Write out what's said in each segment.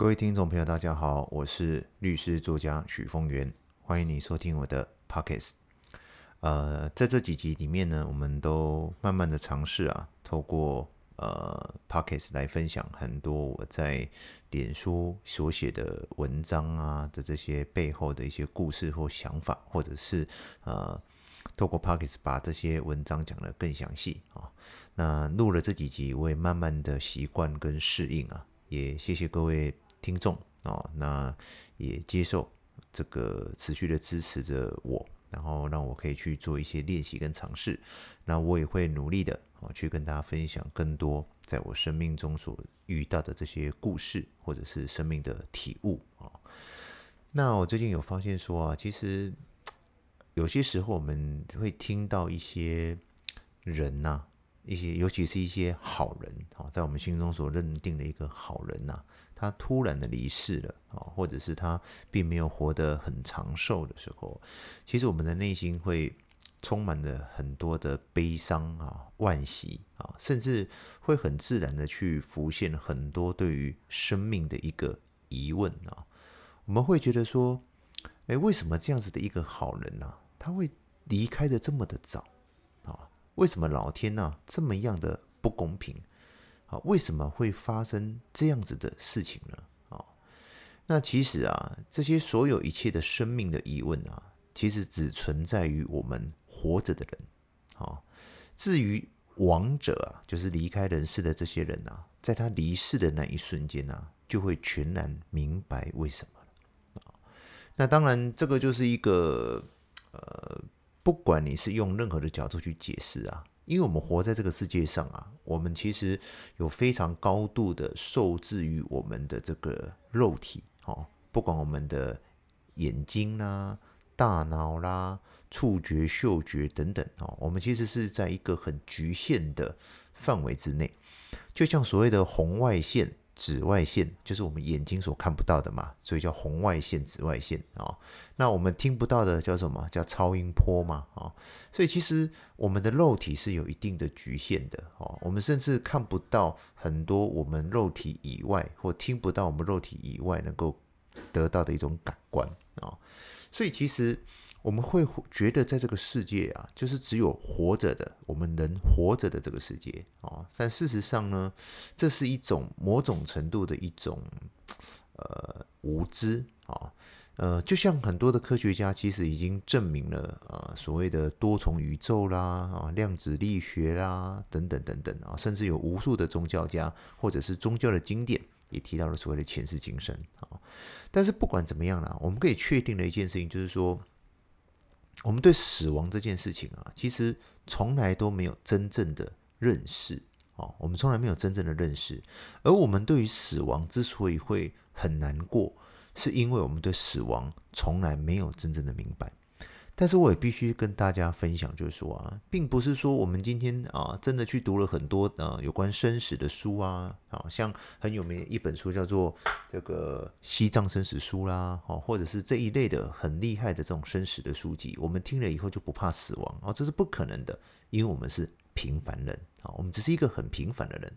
各位听众朋友，大家好，我是律师作家许峰源，欢迎你收听我的 pockets。呃，在这几集里面呢，我们都慢慢的尝试啊，透过呃 pockets 来分享很多我在脸书所写的文章啊的这些背后的一些故事或想法，或者是呃透过 pockets 把这些文章讲得更详细啊。那录了这几集，我也慢慢的习惯跟适应啊，也谢谢各位。听众哦，那也接受这个持续的支持着我，然后让我可以去做一些练习跟尝试。那我也会努力的啊，去跟大家分享更多在我生命中所遇到的这些故事，或者是生命的体悟啊。那我最近有发现说啊，其实有些时候我们会听到一些人呐，一些尤其是一些好人啊，在我们心中所认定的一个好人呐。他突然的离世了啊，或者是他并没有活得很长寿的时候，其实我们的内心会充满了很多的悲伤啊、惋惜啊，甚至会很自然的去浮现很多对于生命的一个疑问啊。我们会觉得说，哎，为什么这样子的一个好人呢，他会离开的这么的早啊？为什么老天呢这么样的不公平？啊，为什么会发生这样子的事情呢？啊，那其实啊，这些所有一切的生命的疑问啊，其实只存在于我们活着的人。啊，至于亡者啊，就是离开人世的这些人啊，在他离世的那一瞬间啊，就会全然明白为什么了。啊，那当然，这个就是一个呃，不管你是用任何的角度去解释啊。因为我们活在这个世界上啊，我们其实有非常高度的受制于我们的这个肉体哦，不管我们的眼睛啦、大脑啦、触觉、嗅觉等等哦，我们其实是在一个很局限的范围之内，就像所谓的红外线。紫外线就是我们眼睛所看不到的嘛，所以叫红外线、紫外线啊、哦。那我们听不到的叫什么？叫超音波嘛啊、哦。所以其实我们的肉体是有一定的局限的哦。我们甚至看不到很多我们肉体以外，或听不到我们肉体以外能够得到的一种感官啊、哦。所以其实。我们会觉得在这个世界啊，就是只有活着的，我们能活着的这个世界啊。但事实上呢，这是一种某种程度的一种呃无知啊。呃，就像很多的科学家其实已经证明了啊，所谓的多重宇宙啦啊，量子力学啦等等等等啊，甚至有无数的宗教家或者是宗教的经典也提到了所谓的前世今生啊。但是不管怎么样啦，我们可以确定的一件事情就是说。我们对死亡这件事情啊，其实从来都没有真正的认识哦，我们从来没有真正的认识。而我们对于死亡之所以会很难过，是因为我们对死亡从来没有真正的明白。但是我也必须跟大家分享，就是说啊，并不是说我们今天啊真的去读了很多呃有关生死的书啊，啊像很有名的一本书叫做这个《西藏生死书》啦，哦，或者是这一类的很厉害的这种生死的书籍，我们听了以后就不怕死亡啊，这是不可能的，因为我们是平凡人啊，我们只是一个很平凡的人，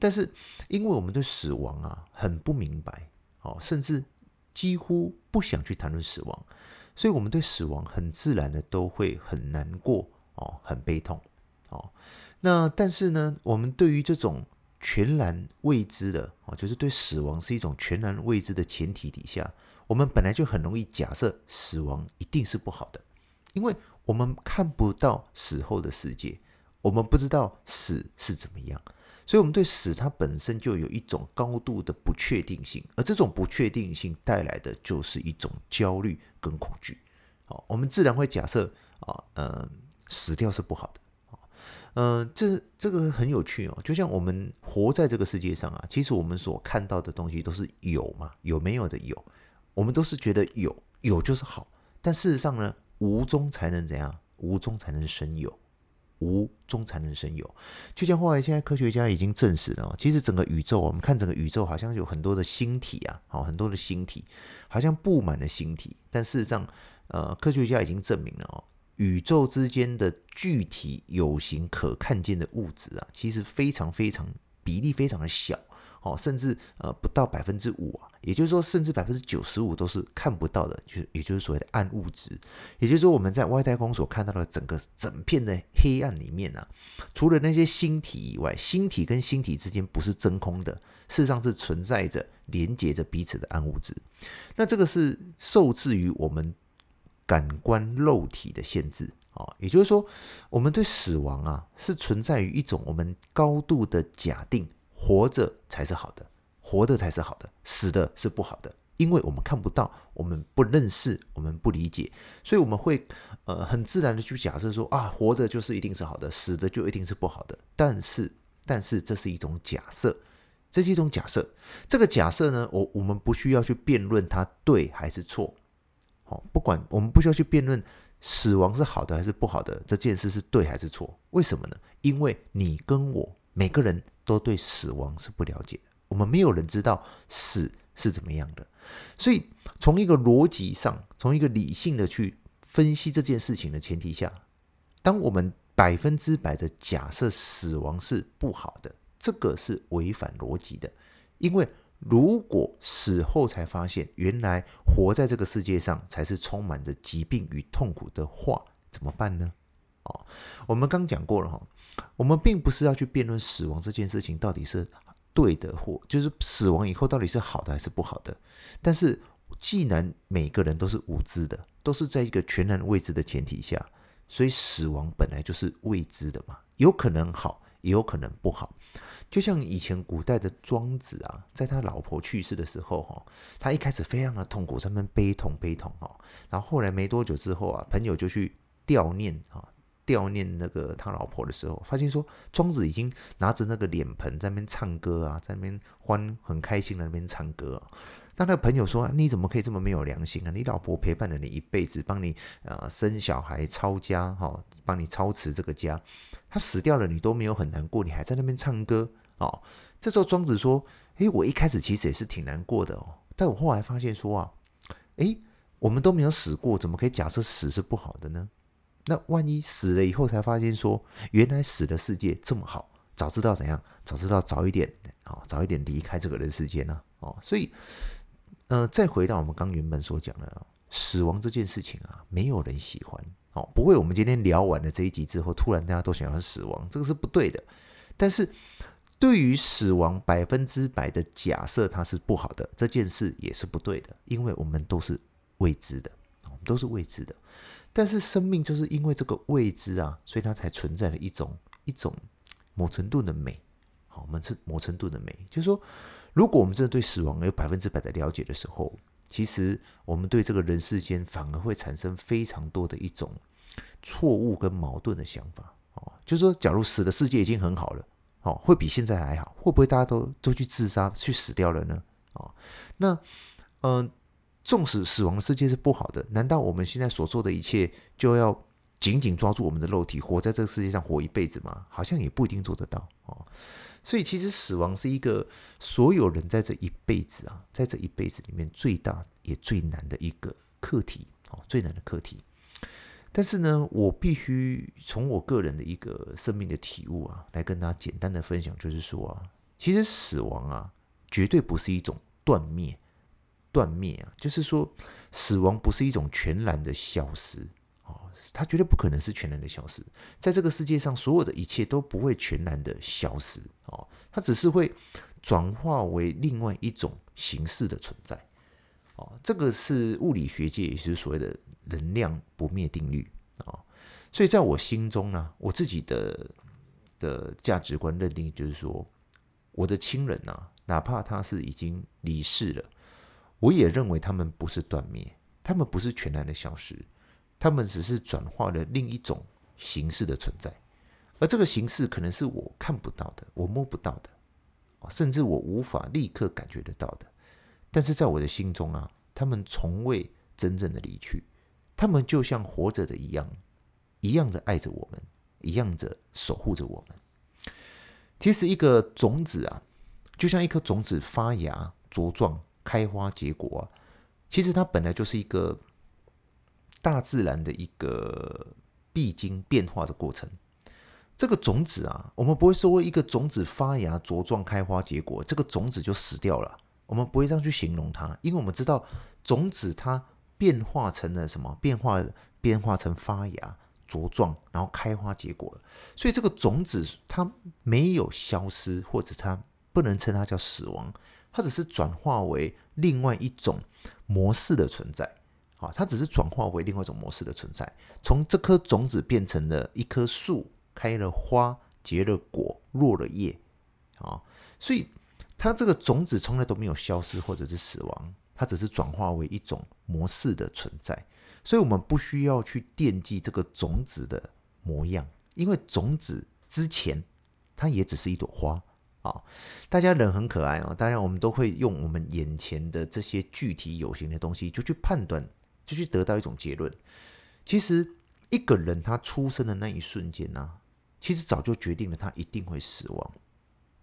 但是因为我们对死亡啊很不明白，哦，甚至几乎不想去谈论死亡。所以，我们对死亡很自然的都会很难过哦，很悲痛哦。那但是呢，我们对于这种全然未知的哦，就是对死亡是一种全然未知的前提底下，我们本来就很容易假设死亡一定是不好的，因为我们看不到死后的世界，我们不知道死是怎么样。所以，我们对死它本身就有一种高度的不确定性，而这种不确定性带来的就是一种焦虑跟恐惧。好，我们自然会假设啊，嗯，死掉是不好的。嗯，这这个很有趣哦。就像我们活在这个世界上啊，其实我们所看到的东西都是有嘛，有没有的有，我们都是觉得有，有就是好。但事实上呢，无中才能怎样？无中才能生有。无中才能生有，就像后来现在科学家已经证实了，其实整个宇宙，我们看整个宇宙好像有很多的星体啊，好，很多的星体，好像布满了星体。但事实上，呃，科学家已经证明了哦，宇宙之间的具体有形可看见的物质啊，其实非常非常比例非常的小哦，甚至呃不到百分之五啊，也就是说，甚至百分之九十五都是看不到的，就是也就是所谓的暗物质。也就是说，我们在外太空所看到的整个整片的黑暗里面啊，除了那些星体以外，星体跟星体之间不是真空的，事实上是存在着连接着彼此的暗物质。那这个是受制于我们感官肉体的限制啊，也就是说，我们对死亡啊是存在于一种我们高度的假定。活着才是好的，活的才是好的，死的是不好的，因为我们看不到，我们不认识，我们不理解，所以我们会呃很自然的去假设说啊，活的就是一定是好的，死的就一定是不好的。但是，但是这是一种假设，这是一种假设。这个假设呢，我我们不需要去辩论它对还是错，好，不管我们不需要去辩论死亡是好的还是不好的，这件事是对还是错？为什么呢？因为你跟我。每个人都对死亡是不了解的，我们没有人知道死是怎么样的，所以从一个逻辑上，从一个理性的去分析这件事情的前提下，当我们百分之百的假设死亡是不好的，这个是违反逻辑的，因为如果死后才发现原来活在这个世界上才是充满着疾病与痛苦的话，怎么办呢？哦，我们刚讲过了哈。我们并不是要去辩论死亡这件事情到底是对的或就是死亡以后到底是好的还是不好的。但是，既然每个人都是无知的，都是在一个全然未知的前提下，所以死亡本来就是未知的嘛，有可能好，也有可能不好。就像以前古代的庄子啊，在他老婆去世的时候，哈，他一开始非常的痛苦，他们悲痛悲痛哈，然后后来没多久之后啊，朋友就去吊念啊。悼念那个他老婆的时候，发现说庄子已经拿着那个脸盆在那边唱歌啊，在那边欢很开心的那边唱歌啊。那那个朋友说：“你怎么可以这么没有良心啊？你老婆陪伴了你一辈子，帮你啊、呃、生小孩、操家，哈、哦，帮你操持这个家。他死掉了，你都没有很难过，你还在那边唱歌哦。”这时候庄子说：“诶，我一开始其实也是挺难过的哦，但我后来发现说啊，诶，我们都没有死过，怎么可以假设死是不好的呢？”那万一死了以后才发现说，原来死的世界这么好，早知道怎样，早知道早一点啊，早一点离开这个人世间呢？哦，所以，呃，再回到我们刚原本所讲的死亡这件事情啊，没有人喜欢哦，不会。我们今天聊完了这一集之后，突然大家都想要死亡，这个是不对的。但是，对于死亡百分之百的假设它是不好的这件事也是不对的，因为我们都是未知的，我们都是未知的。但是生命就是因为这个未知啊，所以它才存在了一种一种某程度的美。好，我们是某程度的美，就是说，如果我们真的对死亡有百分之百的了解的时候，其实我们对这个人世间反而会产生非常多的一种错误跟矛盾的想法。哦，就是说，假如死的世界已经很好了，哦，会比现在还好，会不会大家都都去自杀去死掉了呢？哦，那嗯。纵使死亡世界是不好的，难道我们现在所做的一切就要紧紧抓住我们的肉体，活在这个世界上活一辈子吗？好像也不一定做得到哦。所以，其实死亡是一个所有人在这一辈子啊，在这一辈子里面最大也最难的一个课题哦，最难的课题。但是呢，我必须从我个人的一个生命的体悟啊，来跟大家简单的分享，就是说啊，其实死亡啊，绝对不是一种断灭。断灭啊，就是说，死亡不是一种全然的消失哦，它绝对不可能是全然的消失。在这个世界上，所有的一切都不会全然的消失哦，它只是会转化为另外一种形式的存在哦。这个是物理学界也是所谓的能量不灭定律啊。所以在我心中呢，我自己的的价值观认定就是说，我的亲人呐，哪怕他是已经离世了。我也认为他们不是断灭，他们不是全然的消失，他们只是转化了另一种形式的存在，而这个形式可能是我看不到的，我摸不到的，甚至我无法立刻感觉得到的。但是在我的心中啊，他们从未真正的离去，他们就像活着的一样，一样的爱着我们，一样的守护着我们。其实一个种子啊，就像一颗种子发芽茁壮。开花结果啊，其实它本来就是一个大自然的一个必经变化的过程。这个种子啊，我们不会说一个种子发芽、茁壮、开花、结果，这个种子就死掉了。我们不会这样去形容它，因为我们知道种子它变化成了什么？变化变化成发芽、茁壮，然后开花结果了。所以这个种子它没有消失，或者它不能称它叫死亡，它只是转化为另外一种模式的存在。啊，它只是转化为另外一种模式的存在，从这颗种子变成了一棵树，开了花，结了果，落了叶。啊，所以。它这个种子从来都没有消失或者是死亡，它只是转化为一种模式的存在，所以我们不需要去惦记这个种子的模样，因为种子之前它也只是一朵花啊。大家人很可爱啊，当然我们都会用我们眼前的这些具体有形的东西就去判断，就去得到一种结论。其实一个人他出生的那一瞬间呢，其实早就决定了他一定会死亡。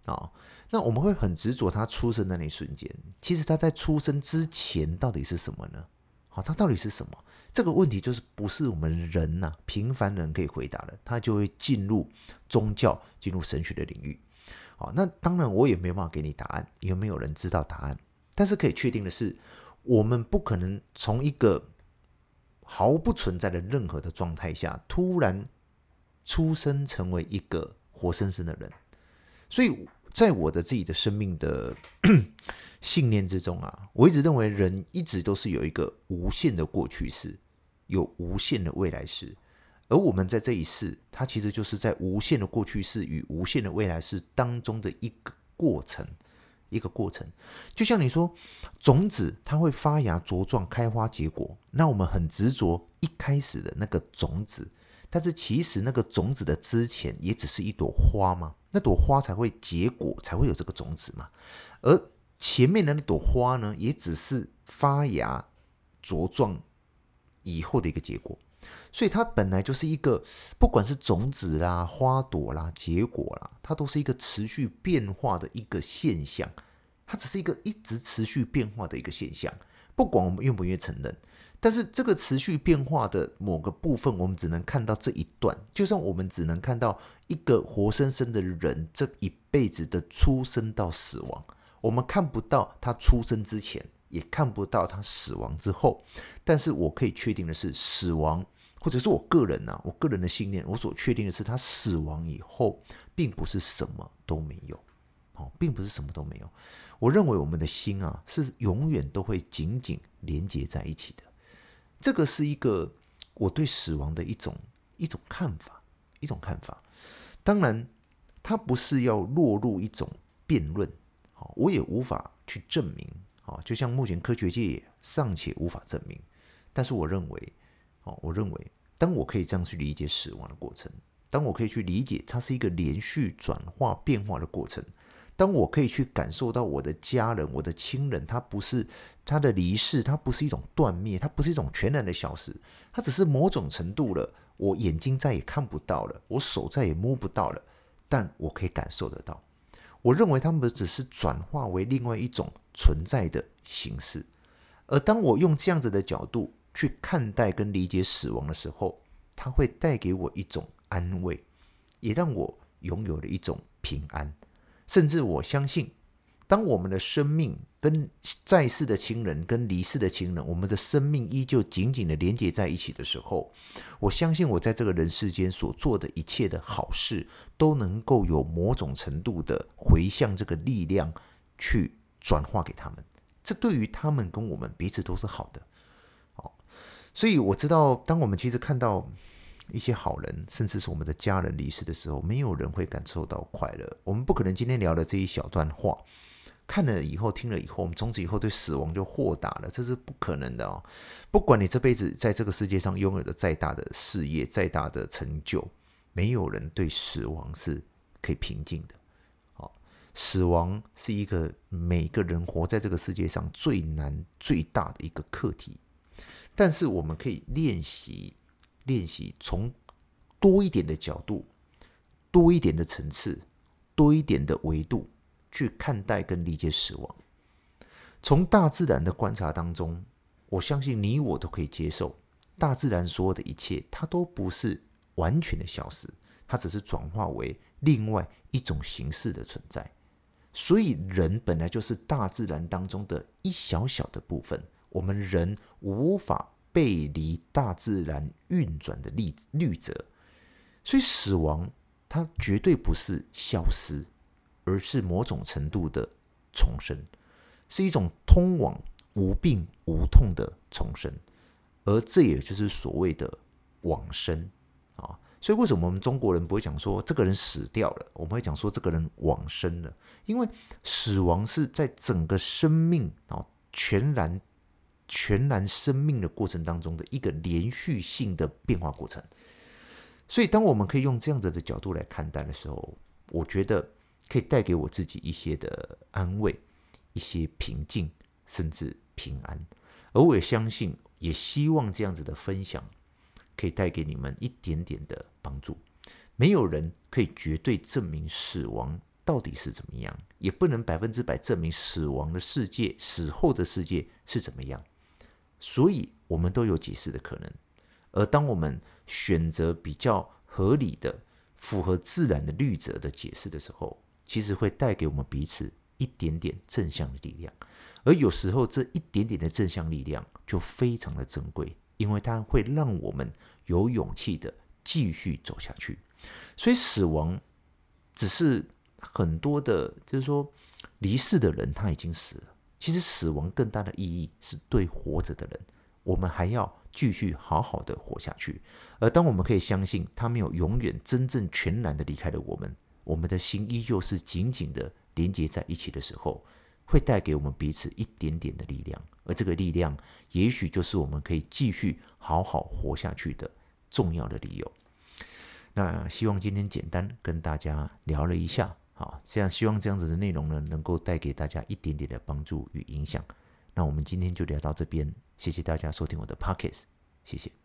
啊、哦，那我们会很执着他出生的那一瞬间。其实他在出生之前到底是什么呢？好、他到底是什么？这个问题就是不是我们人呐、平凡人可以回答的。他就会进入宗教、进入神学的领域。那当然我也没有办法给你答案，也没有人知道答案。但是可以确定的是，我们不可能从一个毫不存在的任何的状态下，突然出生成为一个活生生的人。所以在我的自己的生命的 信念之中啊，我一直认为人一直都是有一个无限的过去式，有无限的未来式，而我们在这一世，它其实就是在无限的过去式与无限的未来式当中的一个过程，一个过程。就像你说，种子它会发芽、茁壮、开花、结果，那我们很执着一开始的那个种子。但是其实那个种子的之前也只是一朵花嘛，那朵花才会结果，才会有这个种子嘛。而前面的那朵花呢，也只是发芽茁壮以后的一个结果。所以它本来就是一个，不管是种子啦、花朵啦、结果啦，它都是一个持续变化的一个现象。它只是一个一直持续变化的一个现象，不管我们愿不愿意承认。但是这个持续变化的某个部分，我们只能看到这一段。就像我们只能看到一个活生生的人这一辈子的出生到死亡，我们看不到他出生之前，也看不到他死亡之后。但是我可以确定的是，死亡，或者是我个人啊，我个人的信念，我所确定的是，他死亡以后，并不是什么都没有，哦，并不是什么都没有。我认为我们的心啊，是永远都会紧紧连接在一起的。这个是一个我对死亡的一种一种看法，一种看法。当然，它不是要落入一种辩论，我也无法去证明，啊就像目前科学界也尚且无法证明。但是我认为，哦我认为，当我可以这样去理解死亡的过程，当我可以去理解它是一个连续转化变化的过程。当我可以去感受到我的家人、我的亲人，他不是他的离世，他不是一种断灭，他不是一种全然的消失，他只是某种程度了，我眼睛再也看不到了，我手再也摸不到了，但我可以感受得到。我认为他们只是转化为另外一种存在的形式，而当我用这样子的角度去看待跟理解死亡的时候，它会带给我一种安慰，也让我拥有了一种平安。甚至我相信，当我们的生命跟在世的亲人、跟离世的亲人，我们的生命依旧紧紧的连接在一起的时候，我相信我在这个人世间所做的一切的好事，都能够有某种程度的回向这个力量去转化给他们。这对于他们跟我们彼此都是好的。所以我知道，当我们其实看到。一些好人，甚至是我们的家人离世的时候，没有人会感受到快乐。我们不可能今天聊的这一小段话，看了以后、听了以后，我们从此以后对死亡就豁达了，这是不可能的哦。不管你这辈子在这个世界上拥有的再大的事业、再大的成就，没有人对死亡是可以平静的。好，死亡是一个每个人活在这个世界上最难、最大的一个课题，但是我们可以练习。练习从多一点的角度、多一点的层次、多一点的维度去看待跟理解死亡。从大自然的观察当中，我相信你我都可以接受，大自然所有的一切，它都不是完全的消失，它只是转化为另外一种形式的存在。所以，人本来就是大自然当中的一小小的部分，我们人无法背离大自然运转的律律则。所以，死亡它绝对不是消失，而是某种程度的重生，是一种通往无病无痛的重生，而这也就是所谓的往生啊。所以，为什么我们中国人不会讲说这个人死掉了？我们会讲说这个人往生了，因为死亡是在整个生命啊全然全然生命的过程当中的一个连续性的变化过程。所以，当我们可以用这样子的角度来看待的时候，我觉得可以带给我自己一些的安慰，一些平静，甚至平安。而我也相信，也希望这样子的分享。可以带给你们一点点的帮助。没有人可以绝对证明死亡到底是怎么样，也不能百分之百证明死亡的世界、死后的世界是怎么样。所以，我们都有解释的可能。而当我们选择比较合理的、符合自然的律则的解释的时候，其实会带给我们彼此一点点正向的力量。而有时候，这一点点的正向力量就非常的珍贵。因为它会让我们有勇气的继续走下去，所以死亡只是很多的，就是说离世的人他已经死了。其实死亡更大的意义是对活着的人，我们还要继续好好的活下去。而当我们可以相信他没有永远真正全然的离开了我们，我们的心依旧是紧紧的连接在一起的时候，会带给我们彼此一点点的力量。而这个力量，也许就是我们可以继续好好活下去的重要的理由。那希望今天简单跟大家聊了一下，好，这样希望这样子的内容呢，能够带给大家一点点的帮助与影响。那我们今天就聊到这边，谢谢大家收听我的 Pockets，谢谢。